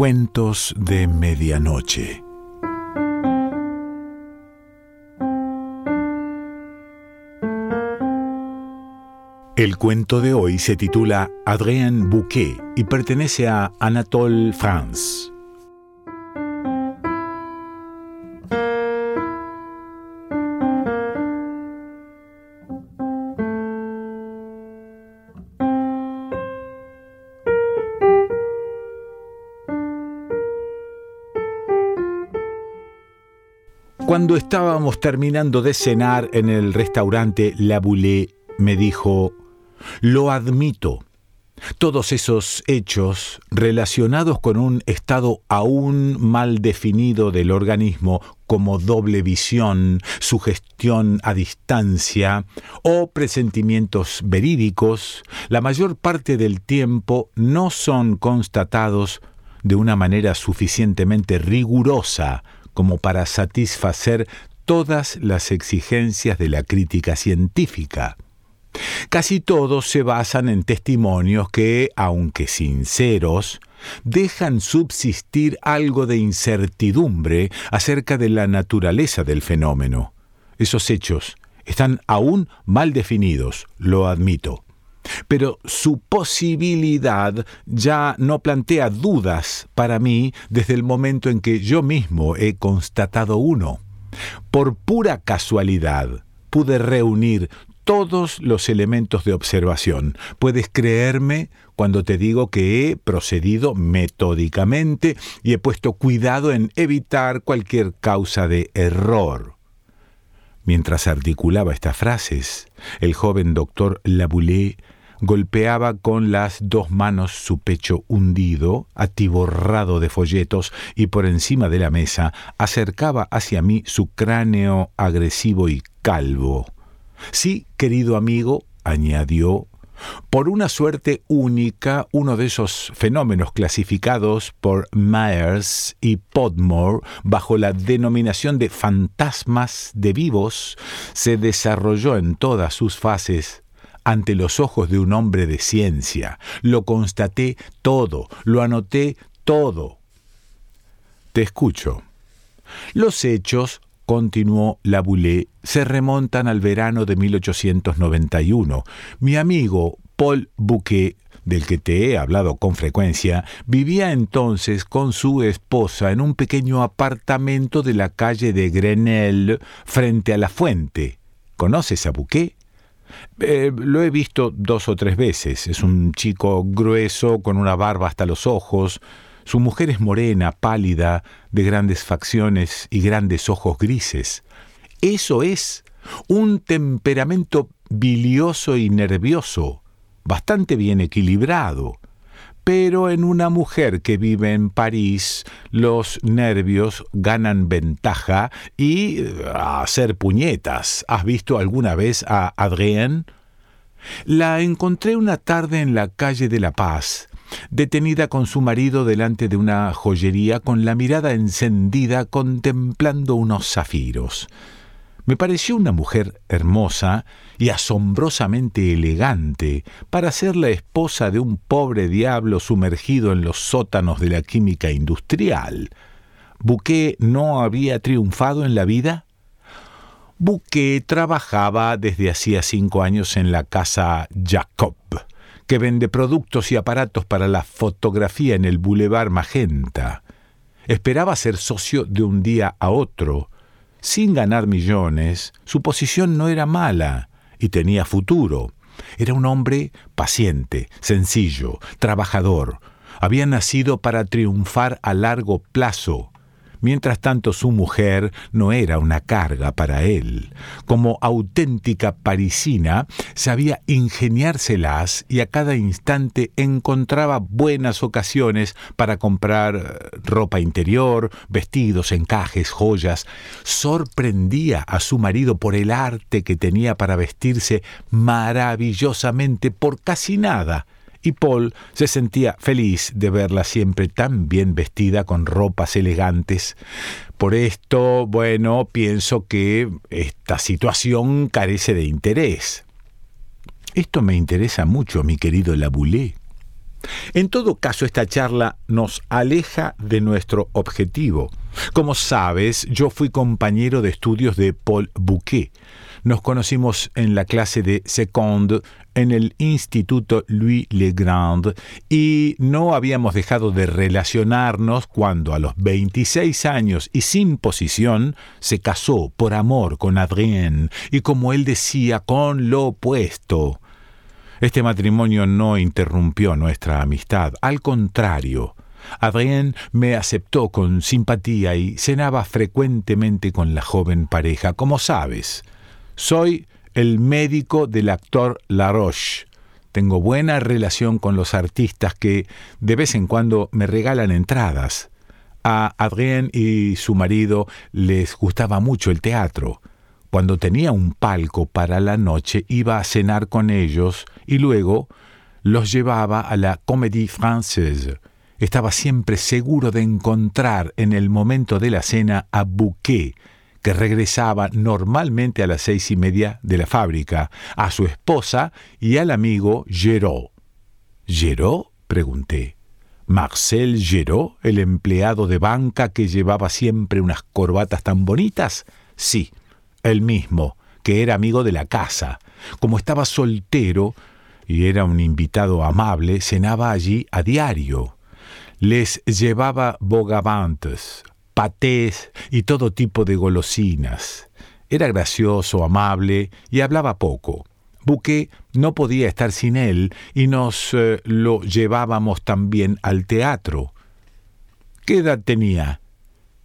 Cuentos de Medianoche. El cuento de hoy se titula Adrien Bouquet y pertenece a Anatole France. Cuando estábamos terminando de cenar en el restaurante La Boulée, me dijo, lo admito. Todos esos hechos relacionados con un estado aún mal definido del organismo como doble visión, sugestión a distancia o presentimientos verídicos, la mayor parte del tiempo no son constatados de una manera suficientemente rigurosa como para satisfacer todas las exigencias de la crítica científica. Casi todos se basan en testimonios que, aunque sinceros, dejan subsistir algo de incertidumbre acerca de la naturaleza del fenómeno. Esos hechos están aún mal definidos, lo admito pero su posibilidad ya no plantea dudas para mí desde el momento en que yo mismo he constatado uno. Por pura casualidad pude reunir todos los elementos de observación. Puedes creerme cuando te digo que he procedido metódicamente y he puesto cuidado en evitar cualquier causa de error. Mientras articulaba estas frases, el joven doctor Laboulé golpeaba con las dos manos su pecho hundido, atiborrado de folletos, y por encima de la mesa acercaba hacia mí su cráneo agresivo y calvo. Sí, querido amigo, añadió, por una suerte única, uno de esos fenómenos clasificados por Myers y Podmore bajo la denominación de fantasmas de vivos se desarrolló en todas sus fases ante los ojos de un hombre de ciencia. Lo constaté todo, lo anoté todo. Te escucho. Los hechos, continuó Laboulé, se remontan al verano de 1891. Mi amigo Paul Bouquet, del que te he hablado con frecuencia, vivía entonces con su esposa en un pequeño apartamento de la calle de Grenelle, frente a la fuente. ¿Conoces a Bouquet? Eh, lo he visto dos o tres veces. Es un chico grueso, con una barba hasta los ojos. Su mujer es morena, pálida, de grandes facciones y grandes ojos grises. Eso es un temperamento bilioso y nervioso, bastante bien equilibrado pero en una mujer que vive en París los nervios ganan ventaja y eh, a hacer puñetas. ¿Has visto alguna vez a Adrienne? La encontré una tarde en la calle de La Paz, detenida con su marido delante de una joyería con la mirada encendida contemplando unos zafiros. Me pareció una mujer hermosa y asombrosamente elegante para ser la esposa de un pobre diablo sumergido en los sótanos de la química industrial. ¿Bouquet no había triunfado en la vida? Bouquet trabajaba desde hacía cinco años en la casa Jacob, que vende productos y aparatos para la fotografía en el Boulevard Magenta. Esperaba ser socio de un día a otro, sin ganar millones, su posición no era mala y tenía futuro. Era un hombre paciente, sencillo, trabajador. Había nacido para triunfar a largo plazo Mientras tanto, su mujer no era una carga para él. Como auténtica parisina, sabía ingeniárselas y a cada instante encontraba buenas ocasiones para comprar eh, ropa interior, vestidos, encajes, joyas. Sorprendía a su marido por el arte que tenía para vestirse maravillosamente por casi nada y Paul se sentía feliz de verla siempre tan bien vestida con ropas elegantes. Por esto, bueno, pienso que esta situación carece de interés. Esto me interesa mucho, mi querido Laboulé. En todo caso, esta charla nos aleja de nuestro objetivo. Como sabes, yo fui compañero de estudios de Paul Bouquet. Nos conocimos en la clase de Seconde en el Instituto Louis Le Grand y no habíamos dejado de relacionarnos cuando a los 26 años y sin posición se casó por amor con Adrien y como él decía con lo opuesto. Este matrimonio no interrumpió nuestra amistad, al contrario, Adrien me aceptó con simpatía y cenaba frecuentemente con la joven pareja. Como sabes, soy el médico del actor Laroche. Tengo buena relación con los artistas que de vez en cuando me regalan entradas. A Adrien y su marido les gustaba mucho el teatro. Cuando tenía un palco para la noche iba a cenar con ellos y luego los llevaba a la Comédie Française. Estaba siempre seguro de encontrar en el momento de la cena a Bouquet, que regresaba normalmente a las seis y media de la fábrica, a su esposa y al amigo Geraud. ¿Geraud? pregunté. ¿Marcel Geraud, el empleado de banca que llevaba siempre unas corbatas tan bonitas? Sí, el mismo, que era amigo de la casa. Como estaba soltero y era un invitado amable, cenaba allí a diario. Les llevaba bogavantes, patés y todo tipo de golosinas. Era gracioso, amable y hablaba poco. Buque no podía estar sin él y nos eh, lo llevábamos también al teatro. ¿Qué edad tenía?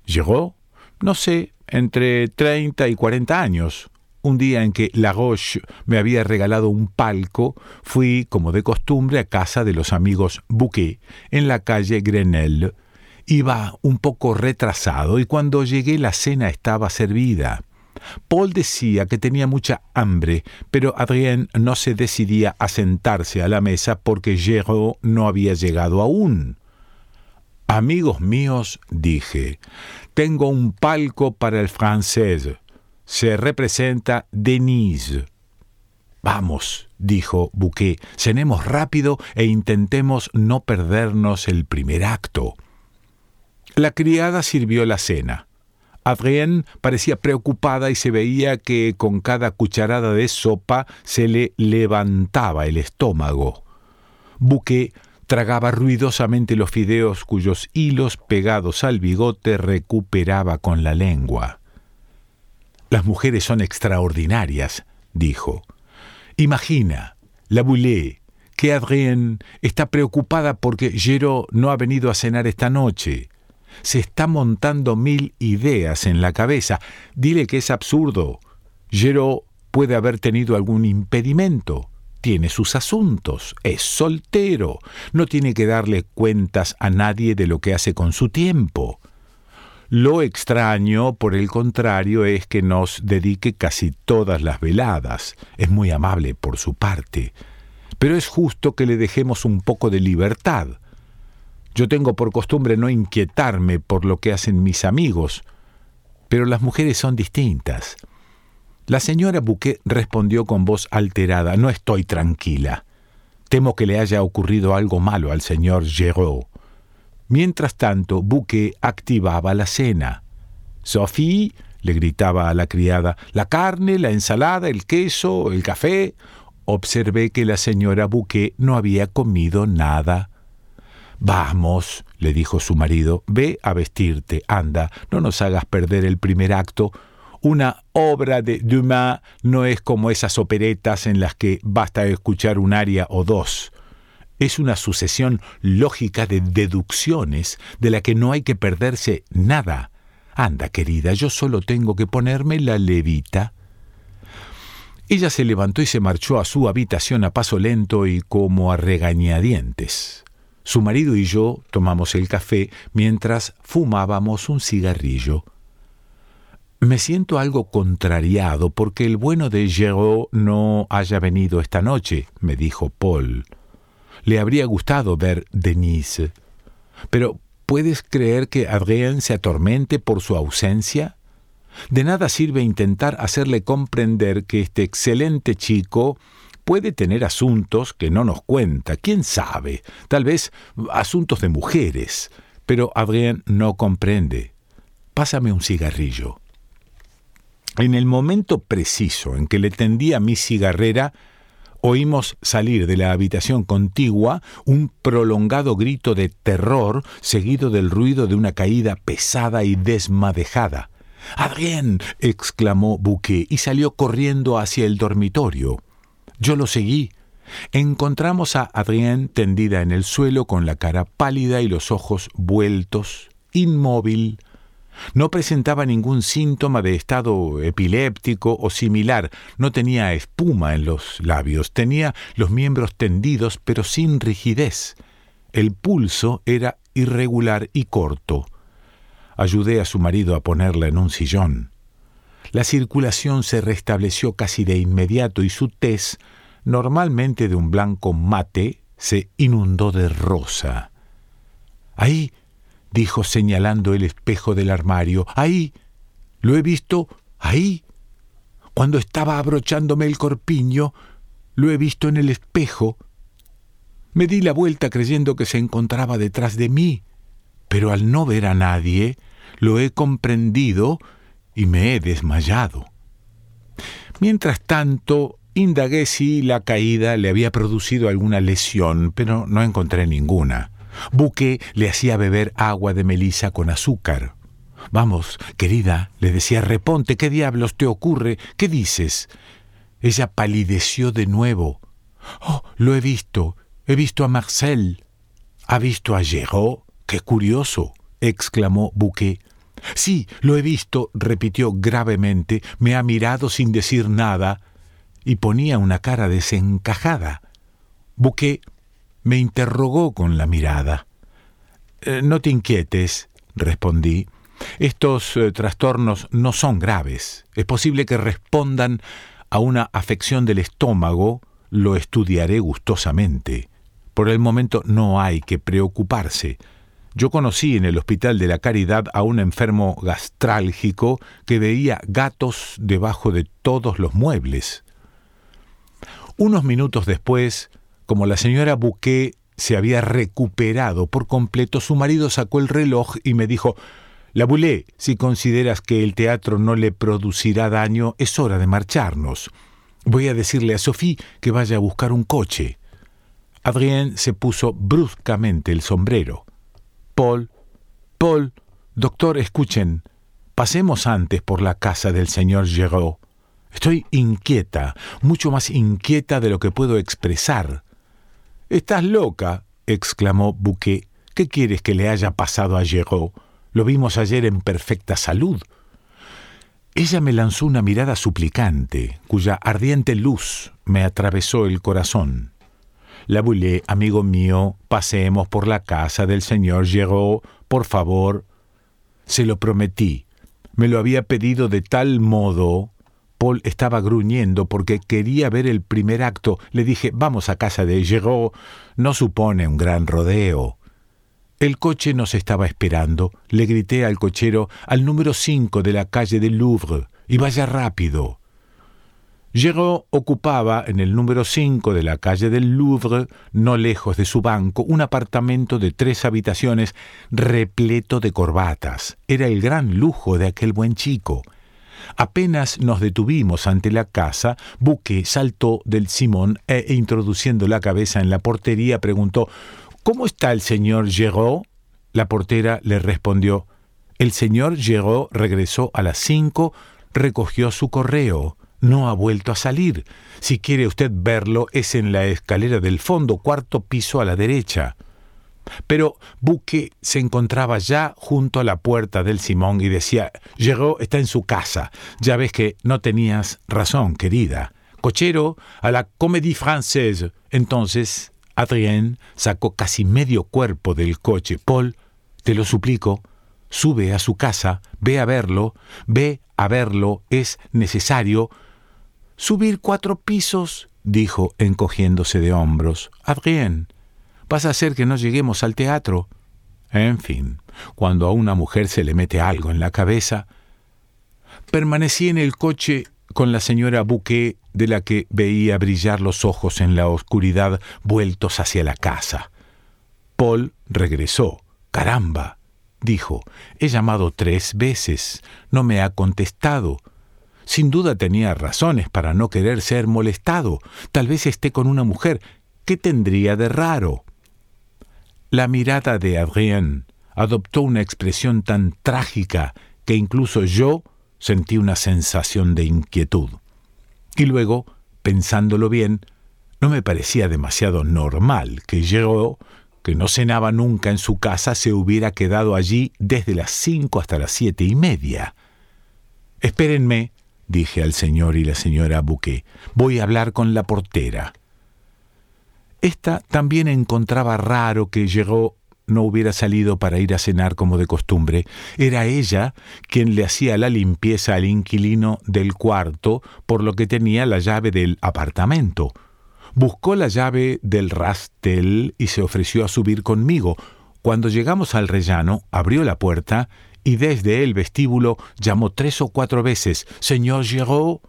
¿Llegó? No sé, entre 30 y 40 años. Un día en que Laroche me había regalado un palco, fui, como de costumbre, a casa de los amigos Bouquet, en la calle Grenelle. Iba un poco retrasado y cuando llegué la cena estaba servida. Paul decía que tenía mucha hambre, pero Adrien no se decidía a sentarse a la mesa porque Géraud no había llegado aún. Amigos míos, dije, tengo un palco para el francés. Se representa Denise. Vamos, dijo Bouquet, cenemos rápido e intentemos no perdernos el primer acto. La criada sirvió la cena. Adrienne parecía preocupada y se veía que con cada cucharada de sopa se le levantaba el estómago. Bouquet tragaba ruidosamente los fideos cuyos hilos pegados al bigote recuperaba con la lengua. Las mujeres son extraordinarias, dijo. Imagina, la Boulé, que Adrien está preocupada porque Gero no ha venido a cenar esta noche. Se está montando mil ideas en la cabeza. Dile que es absurdo. Gero puede haber tenido algún impedimento tiene sus asuntos, es soltero, no tiene que darle cuentas a nadie de lo que hace con su tiempo. Lo extraño, por el contrario, es que nos dedique casi todas las veladas. Es muy amable por su parte. Pero es justo que le dejemos un poco de libertad. Yo tengo por costumbre no inquietarme por lo que hacen mis amigos, pero las mujeres son distintas. La señora Bouquet respondió con voz alterada, No estoy tranquila. Temo que le haya ocurrido algo malo al señor Géraud. Mientras tanto, Bouquet activaba la cena. Sophie, le gritaba a la criada, la carne, la ensalada, el queso, el café. Observé que la señora Bouquet no había comido nada. Vamos, le dijo su marido, ve a vestirte, anda, no nos hagas perder el primer acto, una obra de Dumas no es como esas operetas en las que basta escuchar un aria o dos. Es una sucesión lógica de deducciones de la que no hay que perderse nada. Anda, querida, yo solo tengo que ponerme la levita. Ella se levantó y se marchó a su habitación a paso lento y como a regañadientes. Su marido y yo tomamos el café mientras fumábamos un cigarrillo. Me siento algo contrariado porque el bueno de Géraud no haya venido esta noche, me dijo Paul. Le habría gustado ver Denise. Pero ¿puedes creer que Adrien se atormente por su ausencia? De nada sirve intentar hacerle comprender que este excelente chico puede tener asuntos que no nos cuenta, quién sabe, tal vez asuntos de mujeres, pero Adrien no comprende. Pásame un cigarrillo. En el momento preciso en que le tendía mi cigarrera, oímos salir de la habitación contigua un prolongado grito de terror seguido del ruido de una caída pesada y desmadejada. Adrien. exclamó Bouquet y salió corriendo hacia el dormitorio. Yo lo seguí. Encontramos a Adrien tendida en el suelo con la cara pálida y los ojos vueltos, inmóvil. No presentaba ningún síntoma de estado epiléptico o similar, no tenía espuma en los labios, tenía los miembros tendidos pero sin rigidez. El pulso era irregular y corto. Ayudé a su marido a ponerla en un sillón. La circulación se restableció casi de inmediato y su tez, normalmente de un blanco mate, se inundó de rosa. Ahí, dijo señalando el espejo del armario, ahí, lo he visto, ahí. Cuando estaba abrochándome el corpiño, lo he visto en el espejo. Me di la vuelta creyendo que se encontraba detrás de mí, pero al no ver a nadie, lo he comprendido y me he desmayado. Mientras tanto, indagué si la caída le había producido alguna lesión, pero no encontré ninguna. Buque le hacía beber agua de melisa con azúcar. Vamos, querida, le decía, reponte, ¿qué diablos te ocurre? ¿Qué dices? Ella palideció de nuevo. Oh, lo he visto, he visto a Marcel. ¿Ha visto a Géraud? ¡Qué curioso! exclamó Bouquet. Sí, lo he visto, repitió gravemente, me ha mirado sin decir nada y ponía una cara desencajada. Bouquet me interrogó con la mirada. Eh, no te inquietes, respondí. Estos eh, trastornos no son graves. Es posible que respondan a una afección del estómago. Lo estudiaré gustosamente. Por el momento no hay que preocuparse. Yo conocí en el Hospital de la Caridad a un enfermo gastrálgico que veía gatos debajo de todos los muebles. Unos minutos después, como la señora Bouquet se había recuperado por completo, su marido sacó el reloj y me dijo La Boulet, si consideras que el teatro no le producirá daño, es hora de marcharnos. Voy a decirle a Sophie que vaya a buscar un coche. Adrien se puso bruscamente el sombrero. Paul, Paul, doctor, escuchen, pasemos antes por la casa del señor Géraud. Estoy inquieta, mucho más inquieta de lo que puedo expresar. Estás loca, exclamó Bouquet. ¿Qué quieres que le haya pasado a Géraud? Lo vimos ayer en perfecta salud. Ella me lanzó una mirada suplicante, cuya ardiente luz me atravesó el corazón. La Boulé, amigo mío, paseemos por la casa del señor Géraud, por favor. Se lo prometí. Me lo había pedido de tal modo. Paul estaba gruñendo porque quería ver el primer acto. Le dije, vamos a casa de Géraud. No supone un gran rodeo. El coche nos estaba esperando. Le grité al cochero al número cinco de la calle del Louvre. Y vaya rápido. Géraud ocupaba en el número 5 de la calle del Louvre, no lejos de su banco, un apartamento de tres habitaciones repleto de corbatas. Era el gran lujo de aquel buen chico. Apenas nos detuvimos ante la casa, Buque saltó del Simón e, introduciendo la cabeza en la portería, preguntó ¿Cómo está el señor Géraud? La portera le respondió El señor Géraud regresó a las cinco, recogió su correo no ha vuelto a salir. Si quiere usted verlo, es en la escalera del fondo, cuarto piso a la derecha. Pero Buque se encontraba ya junto a la puerta del Simón y decía, Llegó, está en su casa. Ya ves que no tenías razón, querida. Cochero, a la Comédie Française. Entonces, Adrien sacó casi medio cuerpo del coche. Paul, te lo suplico, sube a su casa, ve a verlo, ve a verlo, es necesario, Subir cuatro pisos, dijo, encogiéndose de hombros. Adrien, vas a hacer que no lleguemos al teatro. En fin, cuando a una mujer se le mete algo en la cabeza. Permanecí en el coche con la señora Bouquet, de la que veía brillar los ojos en la oscuridad vueltos hacia la casa. Paul regresó. Caramba, dijo, he llamado tres veces. No me ha contestado. Sin duda tenía razones para no querer ser molestado. Tal vez esté con una mujer. ¿Qué tendría de raro? La mirada de Adrien adoptó una expresión tan trágica que incluso yo sentí una sensación de inquietud. Y luego, pensándolo bien, no me parecía demasiado normal que yo, que no cenaba nunca en su casa, se hubiera quedado allí desde las cinco hasta las siete y media. Espérenme, dije al señor y la señora Bouquet. Voy a hablar con la portera. Esta también encontraba raro que llegó no hubiera salido para ir a cenar como de costumbre. Era ella quien le hacía la limpieza al inquilino del cuarto, por lo que tenía la llave del apartamento. Buscó la llave del rastel y se ofreció a subir conmigo. Cuando llegamos al rellano, abrió la puerta y desde el vestíbulo llamó tres o cuatro veces Señor Giraud.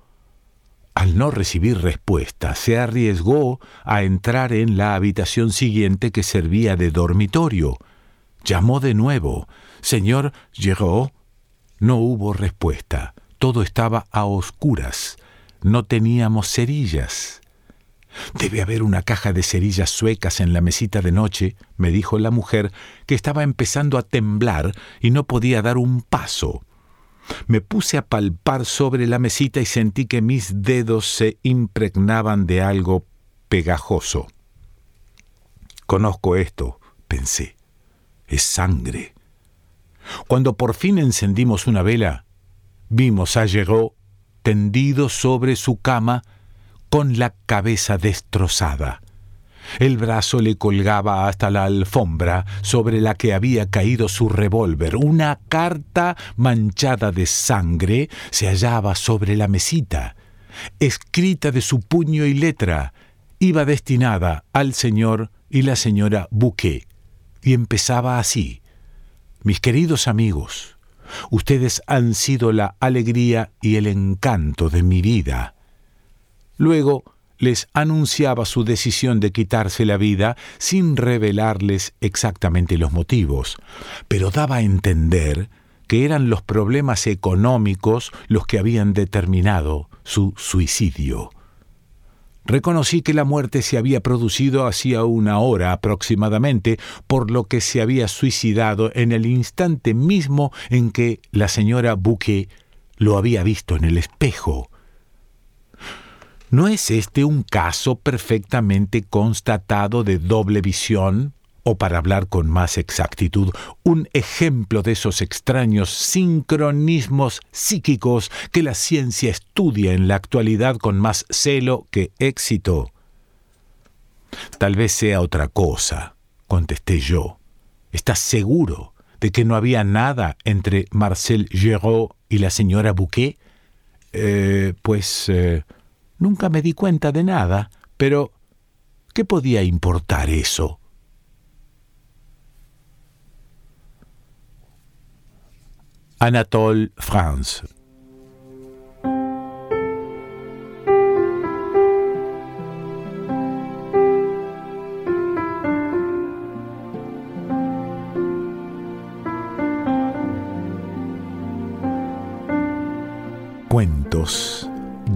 Al no recibir respuesta, se arriesgó a entrar en la habitación siguiente que servía de dormitorio. Llamó de nuevo. Señor Giraud. No hubo respuesta. Todo estaba a oscuras. No teníamos cerillas. Debe haber una caja de cerillas suecas en la mesita de noche, me dijo la mujer, que estaba empezando a temblar y no podía dar un paso. Me puse a palpar sobre la mesita y sentí que mis dedos se impregnaban de algo pegajoso. Conozco esto, pensé. Es sangre. Cuando por fin encendimos una vela, vimos a Llegó tendido sobre su cama con la cabeza destrozada. El brazo le colgaba hasta la alfombra sobre la que había caído su revólver. Una carta manchada de sangre se hallaba sobre la mesita, escrita de su puño y letra. Iba destinada al señor y la señora Bouquet. Y empezaba así. Mis queridos amigos, ustedes han sido la alegría y el encanto de mi vida. Luego les anunciaba su decisión de quitarse la vida sin revelarles exactamente los motivos, pero daba a entender que eran los problemas económicos los que habían determinado su suicidio. Reconocí que la muerte se había producido hacía una hora aproximadamente, por lo que se había suicidado en el instante mismo en que la señora Bouquet lo había visto en el espejo. ¿No es este un caso perfectamente constatado de doble visión? O para hablar con más exactitud, un ejemplo de esos extraños sincronismos psíquicos que la ciencia estudia en la actualidad con más celo que éxito. Tal vez sea otra cosa, contesté yo. ¿Estás seguro de que no había nada entre Marcel Giraud y la señora Bouquet? Eh, pues eh, Nunca me di cuenta de nada, pero ¿qué podía importar eso? Anatole France Cuentos